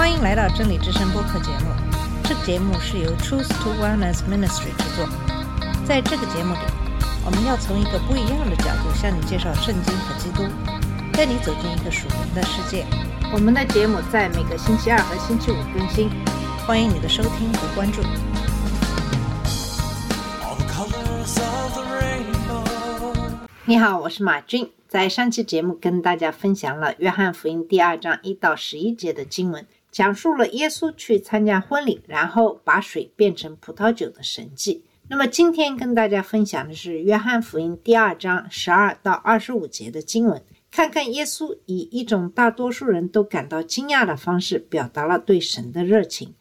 欢迎来到真理之声播客节目。这个节目是由 Truth to Wellness Ministry 制作。在这个节目里，我们要从一个不一样的角度向你介绍圣经和基督，带你走进一个属灵的世界。我们的节目在每个星期二和星期五更新，欢迎你的收听和关注。你好，我是马俊。在上期节目跟大家分享了约翰福音第二章一到十一节的经文，讲述了耶稣去参加婚礼，然后把水变成葡萄酒的神迹。那么今天跟大家分享的是约翰福音第二章十二到二十五节的经文，看看耶稣以一种大多数人都感到惊讶的方式，表达了对神的热情。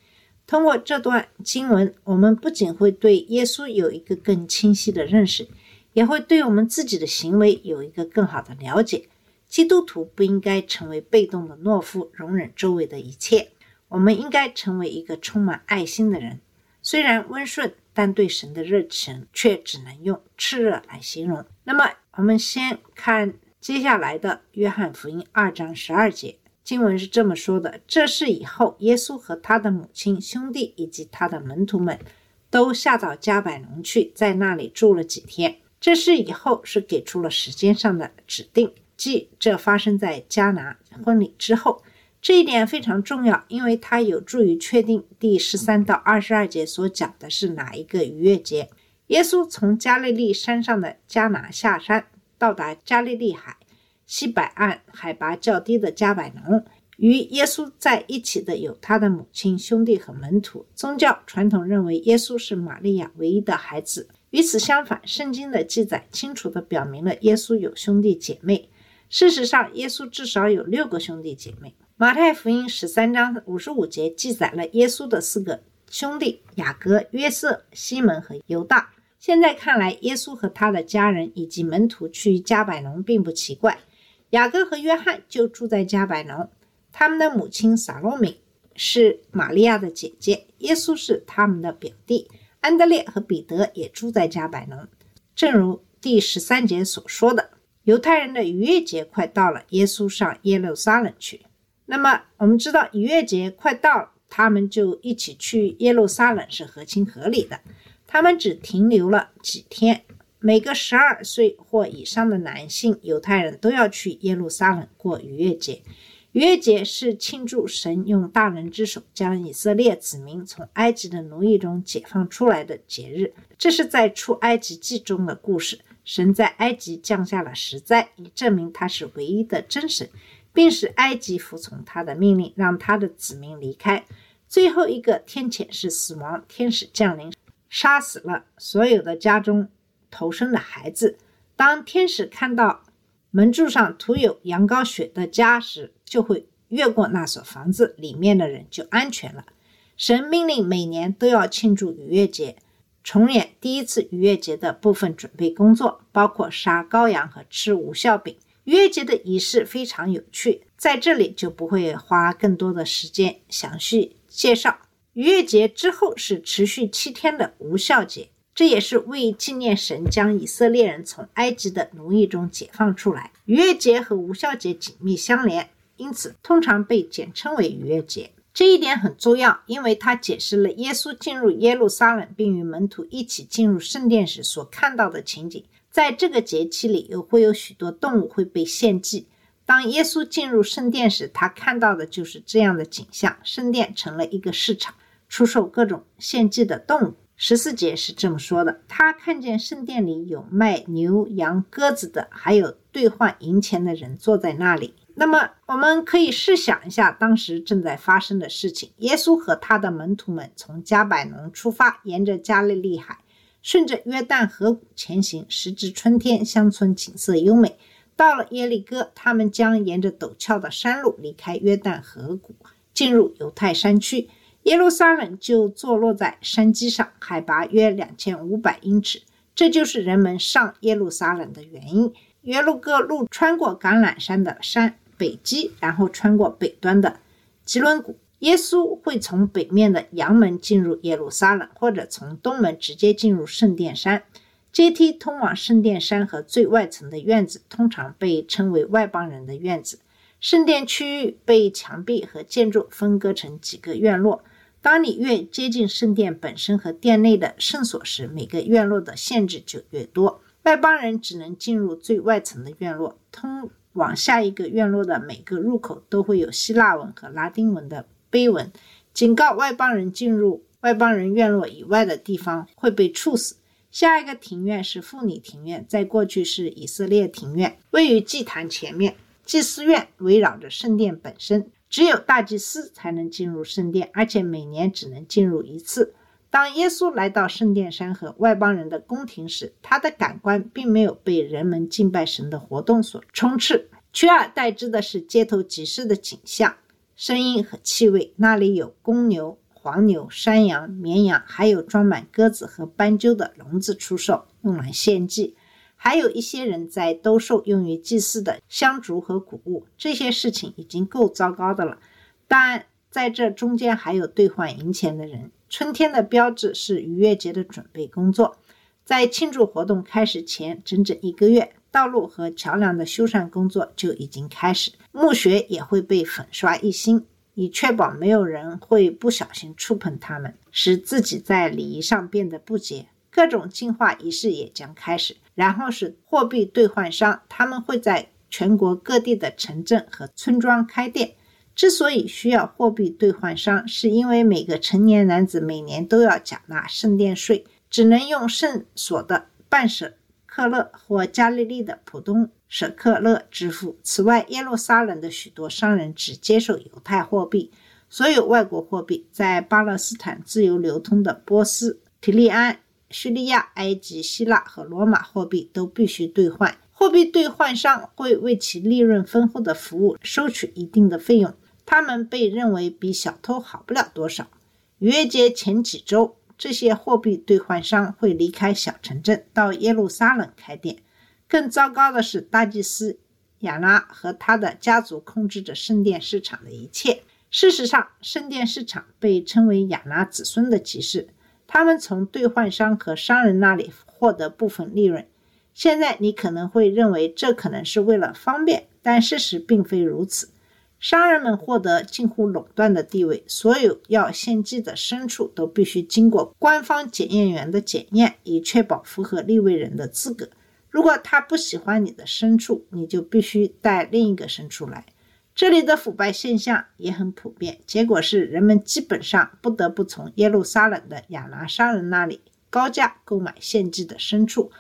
通过这段经文，我们不仅会对耶稣有一个更清晰的认识，也会对我们自己的行为有一个更好的了解。基督徒不应该成为被动的懦夫，容忍周围的一切。我们应该成为一个充满爱心的人。虽然温顺，但对神的热情却只能用炽热来形容。那么，我们先看接下来的约翰福音二章十二节。经文是这么说的：这事以后，耶稣和他的母亲、兄弟以及他的门徒们都下到加百农去，在那里住了几天。这事以后是给出了时间上的指定，即这发生在迦拿婚礼之后。这一点非常重要，因为它有助于确定第十三到二十二节所讲的是哪一个逾越节。耶稣从加利利山上的迦拿下山，到达加利利海西北岸海拔较低的加百农。与耶稣在一起的有他的母亲、兄弟和门徒。宗教传统认为耶稣是玛利亚唯一的孩子。与此相反，圣经的记载清楚地表明了耶稣有兄弟姐妹。事实上，耶稣至少有六个兄弟姐妹。马太福音十三章五十五节记载了耶稣的四个兄弟：雅各、约瑟、西门和犹大。现在看来，耶稣和他的家人以及门徒去加百农并不奇怪。雅各和约翰就住在加百农，他们的母亲撒罗米是玛利亚的姐姐，耶稣是他们的表弟。安德烈和彼得也住在加百农。正如第十三节所说的，犹太人的逾越节快到了，耶稣上耶路撒冷去。那么我们知道逾越节快到了，他们就一起去耶路撒冷是合情合理的。他们只停留了几天。每个十二岁或以上的男性犹太人都要去耶路撒冷过逾越节。逾越节是庆祝神用大能之手将以色列子民从埃及的奴役中解放出来的节日。这是在出埃及记中的故事。神在埃及降下了十灾，以证明他是唯一的真神。并使埃及服从他的命令，让他的子民离开。最后一个天谴是死亡，天使降临，杀死了所有的家中投生的孩子。当天使看到门柱上涂有羊羔血的家时，就会越过那所房子，里面的人就安全了。神命令每年都要庆祝逾越节，重演第一次逾越节的部分准备工作，包括杀羔羊和吃无酵饼。逾越节的仪式非常有趣，在这里就不会花更多的时间详细介绍。逾越节之后是持续七天的无效节，这也是为纪念神将以色列人从埃及的奴役中解放出来。逾越节和无效节紧密相连，因此通常被简称为逾越节。这一点很重要，因为它解释了耶稣进入耶路撒冷并与门徒一起进入圣殿时所看到的情景。在这个节期里，有会有许多动物会被献祭。当耶稣进入圣殿时，他看到的就是这样的景象：圣殿成了一个市场，出售各种献祭的动物。十四节是这么说的：他看见圣殿里有卖牛羊鸽子的，还有兑换银钱的人坐在那里。那么，我们可以试想一下当时正在发生的事情：耶稣和他的门徒们从加百农出发，沿着加利利海。顺着约旦河谷前行，时值春天，乡村景色优美。到了耶利哥，他们将沿着陡峭的山路离开约旦河谷，进入犹太山区。耶路撒冷就坐落在山基上，海拔约两千五百英尺。这就是人们上耶路撒冷的原因。耶路哥路穿过橄榄山的山北极，然后穿过北端的吉伦谷。耶稣会从北面的阳门进入耶路撒冷，或者从东门直接进入圣殿山。阶梯通往圣殿山和最外层的院子，通常被称为外邦人的院子。圣殿区域被墙壁和建筑分割成几个院落。当你越接近圣殿本身和殿内的圣所时，每个院落的限制就越多。外邦人只能进入最外层的院落，通往下一个院落的每个入口都会有希腊文和拉丁文的碑文，警告外邦人进入外邦人院落以外的地方会被处死。下一个庭院是妇女庭院，在过去是以色列庭院，位于祭坛前面。祭司院围绕着圣殿本身，只有大祭司才能进入圣殿，而且每年只能进入一次。当耶稣来到圣殿山和外邦人的宫廷时，他的感官并没有被人们敬拜神的活动所充斥，取而代之的是街头集市的景象、声音和气味。那里有公牛、黄牛、山羊、绵羊，还有装满鸽子和斑鸠的笼子出售，用来献祭。还有一些人在兜售用于祭祀的香烛和谷物，这些事情已经够糟糕的了。但在这中间还有兑换银钱的人。春天的标志是逾越节的准备工作，在庆祝活动开始前整整一个月，道路和桥梁的修缮工作就已经开始，墓穴也会被粉刷一新，以确保没有人会不小心触碰它们，使自己在礼仪上变得不洁。各种净化仪式也将开始。然后是货币兑换商，他们会在全国各地的城镇和村庄开店。之所以需要货币兑换商，是因为每个成年男子每年都要缴纳圣殿税，只能用圣所的半舍克勒或加利利的普通舍克勒支付。此外，耶路撒冷的许多商人只接受犹太货币，所有外国货币在巴勒斯坦自由流通的波斯、提利安。叙利亚、埃及、希腊和罗马货币都必须兑换。货币兑换商会为其利润丰厚的服务收取一定的费用，他们被认为比小偷好不了多少。逾越节前几周，这些货币兑换商会离开小城镇，到耶路撒冷开店。更糟糕的是，大祭司亚拉和他的家族控制着圣殿市场的一切。事实上，圣殿市场被称为亚拉子孙的集市。他们从兑换商和商人那里获得部分利润。现在你可能会认为这可能是为了方便，但事实并非如此。商人们获得近乎垄断的地位，所有要献祭的牲畜都必须经过官方检验员的检验，以确保符合立位人的资格。如果他不喜欢你的牲畜，你就必须带另一个牲畜来。这里的腐败现象也很普遍，结果是人们基本上不得不从耶路撒冷的亚拿商人那里高价购买献祭的牲畜。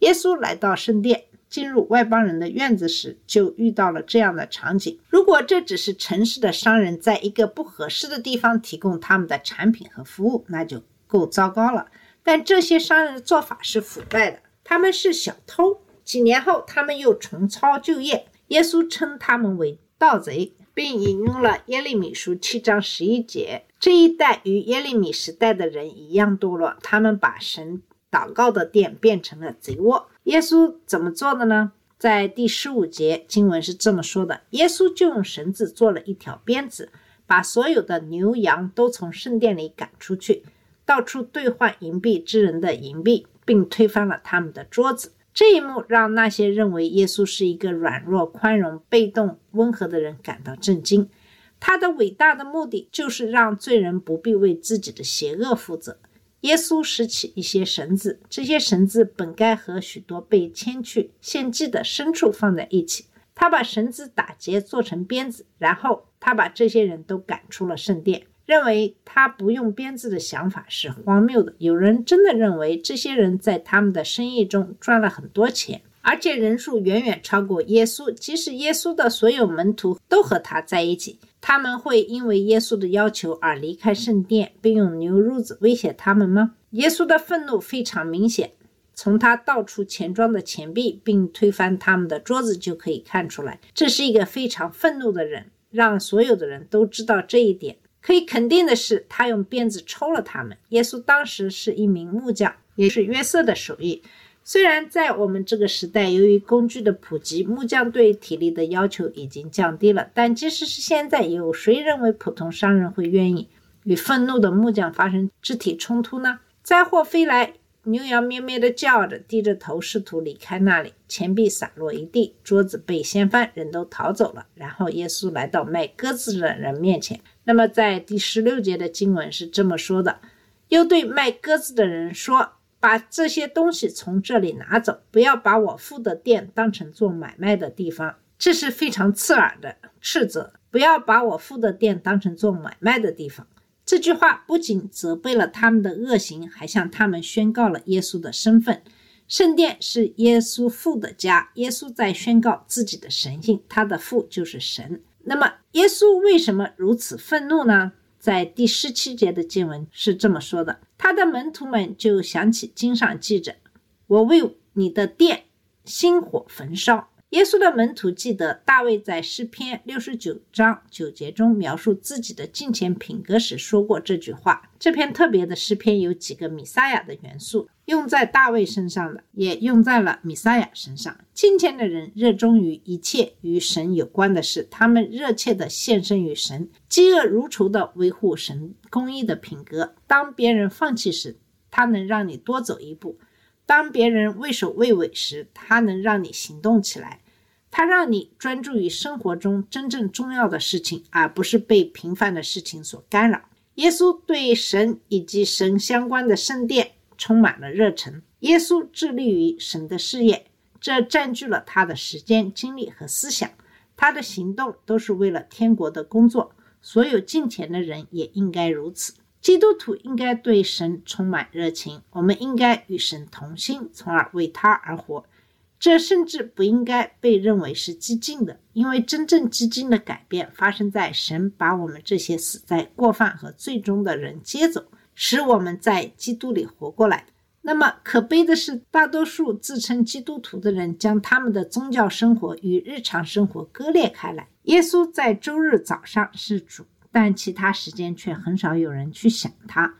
耶稣来到圣殿，进入外邦人的院子时，就遇到了这样的场景。如果这只是城市的商人在一个不合适的地方提供他们的产品和服务，那就够糟糕了。但这些商人做法是腐败的，他们是小偷。几年后，他们又重操旧业。耶稣称他们为。盗贼，并引用了耶利米书七章十一节。这一代与耶利米时代的人一样堕落，他们把神祷告的殿变成了贼窝。耶稣怎么做的呢？在第十五节经文是这么说的：耶稣就用绳子做了一条鞭子，把所有的牛羊都从圣殿里赶出去，到处兑换银币之人的银币，并推翻了他们的桌子。这一幕让那些认为耶稣是一个软弱、宽容、被动、温和的人感到震惊。他的伟大的目的就是让罪人不必为自己的邪恶负责。耶稣拾起一些绳子，这些绳子本该和许多被牵去献祭的牲畜放在一起。他把绳子打结做成鞭子，然后他把这些人都赶出了圣殿。认为他不用鞭子的想法是荒谬的。有人真的认为这些人在他们的生意中赚了很多钱，而且人数远远超过耶稣。即使耶稣的所有门徒都和他在一起，他们会因为耶稣的要求而离开圣殿，并用牛褥子威胁他们吗？耶稣的愤怒非常明显，从他倒出钱庄的钱币并推翻他们的桌子就可以看出来。这是一个非常愤怒的人，让所有的人都知道这一点。可以肯定的是，他用鞭子抽了他们。耶稣当时是一名木匠，也是约瑟的手艺。虽然在我们这个时代，由于工具的普及，木匠对体力的要求已经降低了，但即使是现在，有谁认为普通商人会愿意与愤怒的木匠发生肢体冲突呢？灾祸飞来，牛羊咩咩的叫着，低着头试图离开那里，钱币洒落一地，桌子被掀翻，人都逃走了。然后耶稣来到卖鸽子的人面前。那么在第十六节的经文是这么说的：又对卖鸽子的人说。把这些东西从这里拿走，不要把我父的店当成做买卖的地方，这是非常刺耳的斥责。不要把我父的店当成做买卖的地方。这句话不仅责备了他们的恶行，还向他们宣告了耶稣的身份。圣殿是耶稣父的家，耶稣在宣告自己的神性，他的父就是神。那么，耶稣为什么如此愤怒呢？在第十七节的经文是这么说的。他的门徒们就想起经上记着：“我为你的殿星火焚烧。”耶稣的门徒记得大卫在诗篇六十九章九节中描述自己的金钱品格时说过这句话。这篇特别的诗篇有几个米撒亚的元素，用在大卫身上的，也用在了米撒亚身上。金钱的人热衷于一切与神有关的事，他们热切地献身于神，饥饿如仇地维护神公义的品格。当别人放弃时，他能让你多走一步。当别人畏首畏尾时，他能让你行动起来。他让你专注于生活中真正重要的事情，而不是被平凡的事情所干扰。耶稣对神以及神相关的圣殿充满了热忱。耶稣致力于神的事业，这占据了他的时间、精力和思想。他的行动都是为了天国的工作。所有敬虔的人也应该如此。基督徒应该对神充满热情，我们应该与神同心，从而为他而活。这甚至不应该被认为是激进的，因为真正激进的改变发生在神把我们这些死在过犯和罪中的人接走，使我们在基督里活过来。那么可悲的是，大多数自称基督徒的人将他们的宗教生活与日常生活割裂开来。耶稣在周日早上是主。但其他时间却很少有人去想他。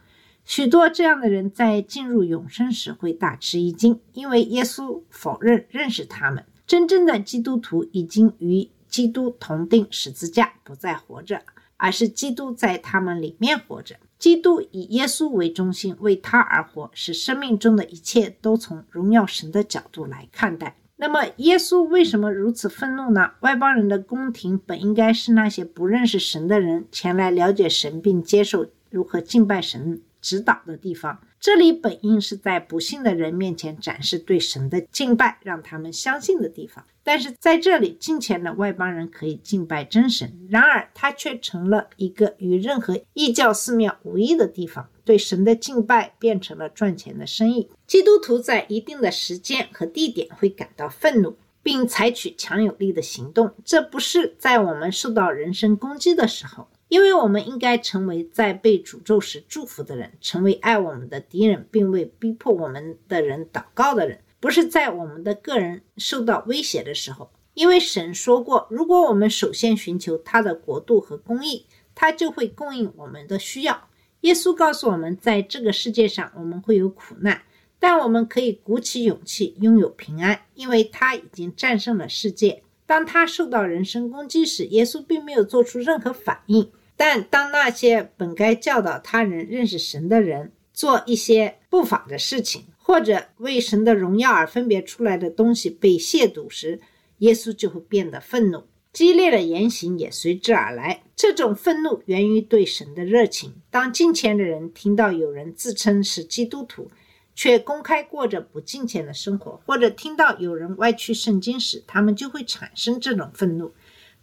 许多这样的人在进入永生时会大吃一惊，因为耶稣否认认识他们。真正的基督徒已经与基督同定十字架，不再活着，而是基督在他们里面活着。基督以耶稣为中心，为他而活，使生命中的一切都从荣耀神的角度来看待。那么，耶稣为什么如此愤怒呢？外邦人的宫廷本应该是那些不认识神的人前来了解神并接受如何敬拜神指导的地方。这里本应是在不信的人面前展示对神的敬拜，让他们相信的地方。但是在这里，金钱的外邦人可以敬拜真神，然而它却成了一个与任何异教寺庙无异的地方。对神的敬拜变成了赚钱的生意。基督徒在一定的时间和地点会感到愤怒，并采取强有力的行动。这不是在我们受到人身攻击的时候，因为我们应该成为在被诅咒时祝福的人，成为爱我们的敌人并为逼迫我们的人祷告的人。不是在我们的个人受到威胁的时候，因为神说过，如果我们首先寻求他的国度和公义，他就会供应我们的需要。耶稣告诉我们，在这个世界上我们会有苦难，但我们可以鼓起勇气，拥有平安，因为他已经战胜了世界。当他受到人身攻击时，耶稣并没有做出任何反应。但当那些本该教导他人认识神的人做一些不法的事情，或者为神的荣耀而分别出来的东西被亵渎时，耶稣就会变得愤怒。激烈的言行也随之而来。这种愤怒源于对神的热情。当敬虔的人听到有人自称是基督徒，却公开过着不敬虔的生活，或者听到有人歪曲圣经时，他们就会产生这种愤怒。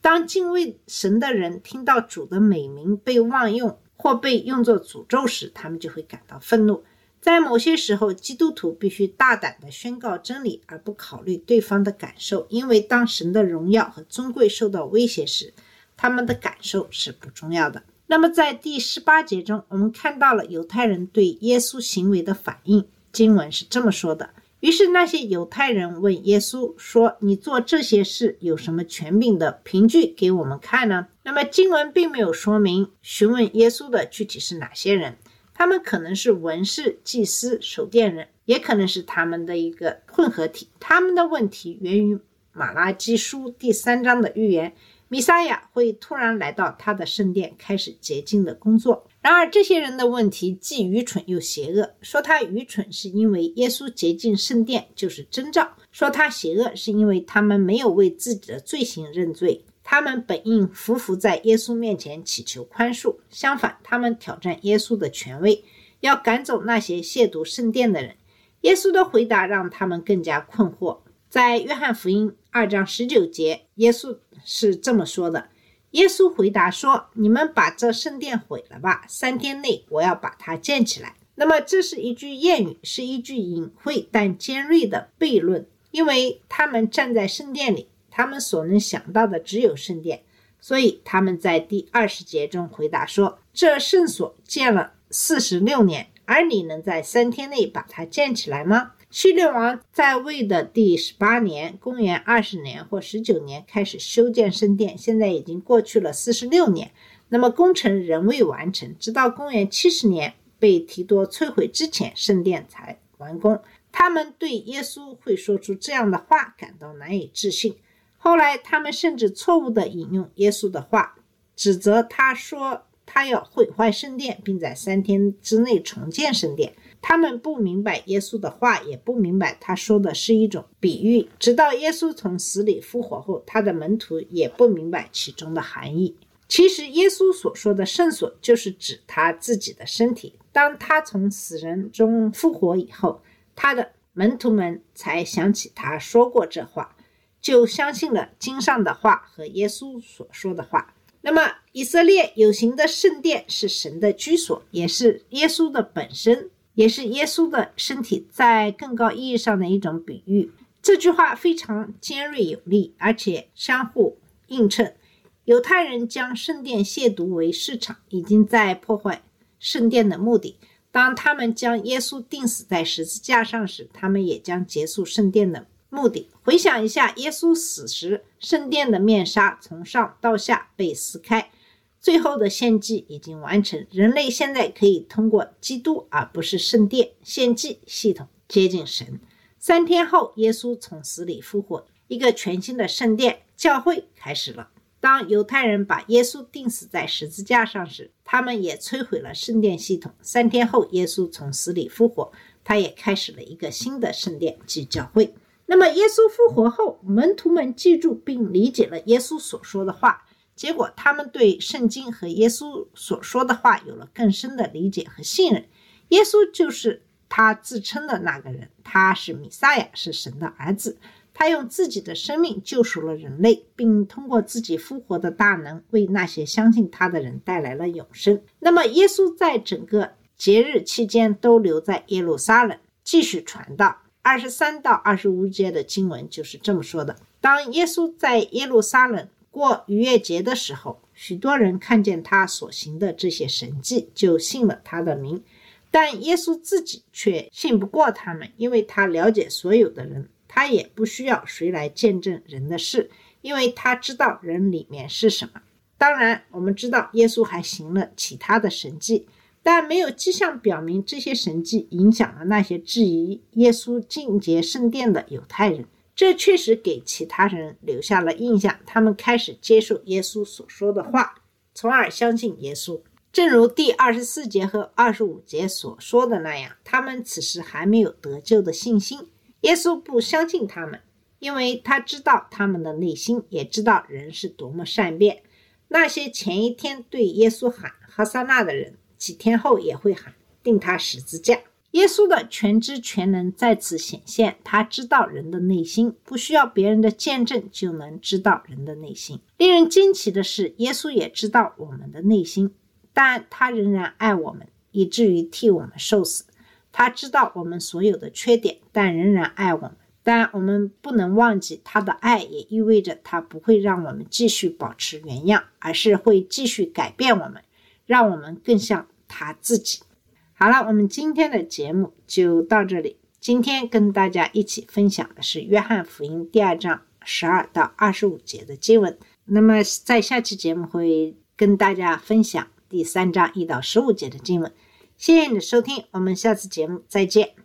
当敬畏神的人听到主的美名被妄用或被用作诅咒时，他们就会感到愤怒。在某些时候，基督徒必须大胆地宣告真理，而不考虑对方的感受，因为当神的荣耀和尊贵受到威胁时，他们的感受是不重要的。那么，在第十八节中，我们看到了犹太人对耶稣行为的反应。经文是这么说的：于是那些犹太人问耶稣说：“你做这些事有什么权柄的凭据给我们看呢？”那么经文并没有说明询问耶稣的具体是哪些人。他们可能是文士、祭司、守殿人，也可能是他们的一个混合体。他们的问题源于马拉基书第三章的预言：弥撒亚会突然来到他的圣殿，开始洁净的工作。然而，这些人的问题既愚蠢又邪恶。说他愚蠢，是因为耶稣洁净圣殿就是征兆；说他邪恶，是因为他们没有为自己的罪行认罪。他们本应匍匐在耶稣面前祈求宽恕，相反，他们挑战耶稣的权威，要赶走那些亵渎圣殿的人。耶稣的回答让他们更加困惑。在约翰福音二章十九节，耶稣是这么说的：“耶稣回答说：‘你们把这圣殿毁了吧，三天内我要把它建起来。’那么，这是一句谚语，是一句隐晦但尖锐的悖论，因为他们站在圣殿里。”他们所能想到的只有圣殿，所以他们在第二十节中回答说：“这圣所建了四十六年，而你能在三天内把它建起来吗？”希律王在位的第十八年（公元二十年或十九年）开始修建圣殿，现在已经过去了四十六年，那么工程仍未完成，直到公元七十年被提多摧毁之前，圣殿才完工。他们对耶稣会说出这样的话感到难以置信。后来，他们甚至错误地引用耶稣的话，指责他说他要毁坏圣殿，并在三天之内重建圣殿。他们不明白耶稣的话，也不明白他说的是一种比喻。直到耶稣从死里复活后，他的门徒也不明白其中的含义。其实，耶稣所说的圣所就是指他自己的身体。当他从死人中复活以后，他的门徒们才想起他说过这话。就相信了经上的话和耶稣所说的话。那么，以色列有形的圣殿是神的居所，也是耶稣的本身，也是耶稣的身体，在更高意义上的一种比喻。这句话非常尖锐有力，而且相互映衬。犹太人将圣殿亵渎为市场，已经在破坏圣殿的目的。当他们将耶稣钉死在十字架上时，他们也将结束圣殿的。目的，回想一下，耶稣死时，圣殿的面纱从上到下被撕开，最后的献祭已经完成。人类现在可以通过基督，而不是圣殿献祭系统接近神。三天后，耶稣从死里复活，一个全新的圣殿教会开始了。当犹太人把耶稣钉死在十字架上时，他们也摧毁了圣殿系统。三天后，耶稣从死里复活，他也开始了一个新的圣殿即教会。那么，耶稣复活后，门徒们记住并理解了耶稣所说的话，结果他们对圣经和耶稣所说的话有了更深的理解和信任。耶稣就是他自称的那个人，他是弥撒亚，是神的儿子。他用自己的生命救赎了人类，并通过自己复活的大能，为那些相信他的人带来了永生。那么，耶稣在整个节日期间都留在耶路撒冷，继续传道。二十三到二十五节的经文就是这么说的：当耶稣在耶路撒冷过逾越节的时候，许多人看见他所行的这些神迹，就信了他的名。但耶稣自己却信不过他们，因为他了解所有的人，他也不需要谁来见证人的事，因为他知道人里面是什么。当然，我们知道耶稣还行了其他的神迹。但没有迹象表明这些神迹影响了那些质疑耶稣进阶圣殿的犹太人。这确实给其他人留下了印象，他们开始接受耶稣所说的话，从而相信耶稣。正如第二十四节和二十五节所说的那样，他们此时还没有得救的信心。耶稣不相信他们，因为他知道他们的内心，也知道人是多么善变。那些前一天对耶稣喊哈萨那的人。几天后也会喊定他十字架。耶稣的全知全能再次显现，他知道人的内心，不需要别人的见证就能知道人的内心。令人惊奇的是，耶稣也知道我们的内心，但他仍然爱我们，以至于替我们受死。他知道我们所有的缺点，但仍然爱我们。但我们不能忘记，他的爱也意味着他不会让我们继续保持原样，而是会继续改变我们，让我们更像。他自己。好了，我们今天的节目就到这里。今天跟大家一起分享的是《约翰福音》第二章十二到二十五节的经文。那么，在下期节目会跟大家分享第三章一到十五节的经文。谢谢你的收听，我们下次节目再见。